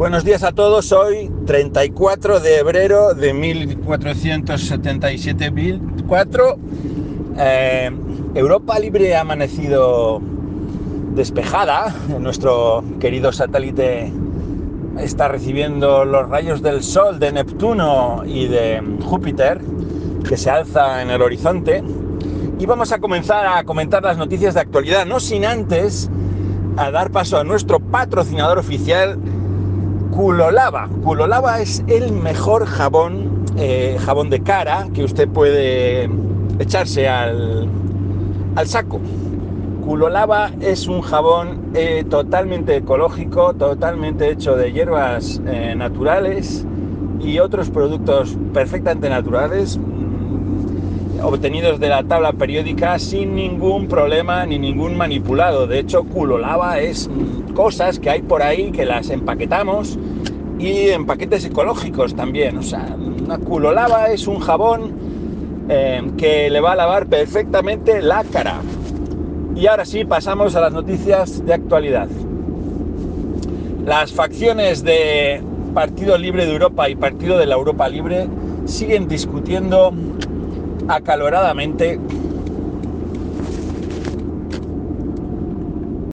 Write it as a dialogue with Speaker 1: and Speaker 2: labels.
Speaker 1: Buenos días a todos, hoy 34 de febrero de 1477 4 eh, Europa Libre ha amanecido despejada, nuestro querido satélite está recibiendo los rayos del Sol, de Neptuno y de Júpiter, que se alza en el horizonte. Y vamos a comenzar a comentar las noticias de actualidad, no sin antes a dar paso a nuestro patrocinador oficial, Culolava. Culolava es el mejor jabón, eh, jabón de cara que usted puede echarse al, al saco. Culolava es un jabón eh, totalmente ecológico, totalmente hecho de hierbas eh, naturales y otros productos perfectamente naturales, mm, obtenidos de la tabla periódica sin ningún problema ni ningún manipulado. De hecho, Culolava es mm, cosas que hay por ahí que las empaquetamos y en paquetes ecológicos también. O sea, una Culolava es un jabón eh, que le va a lavar perfectamente la cara. Y ahora sí, pasamos a las noticias de actualidad. Las facciones de Partido Libre de Europa y Partido de la Europa Libre siguen discutiendo acaloradamente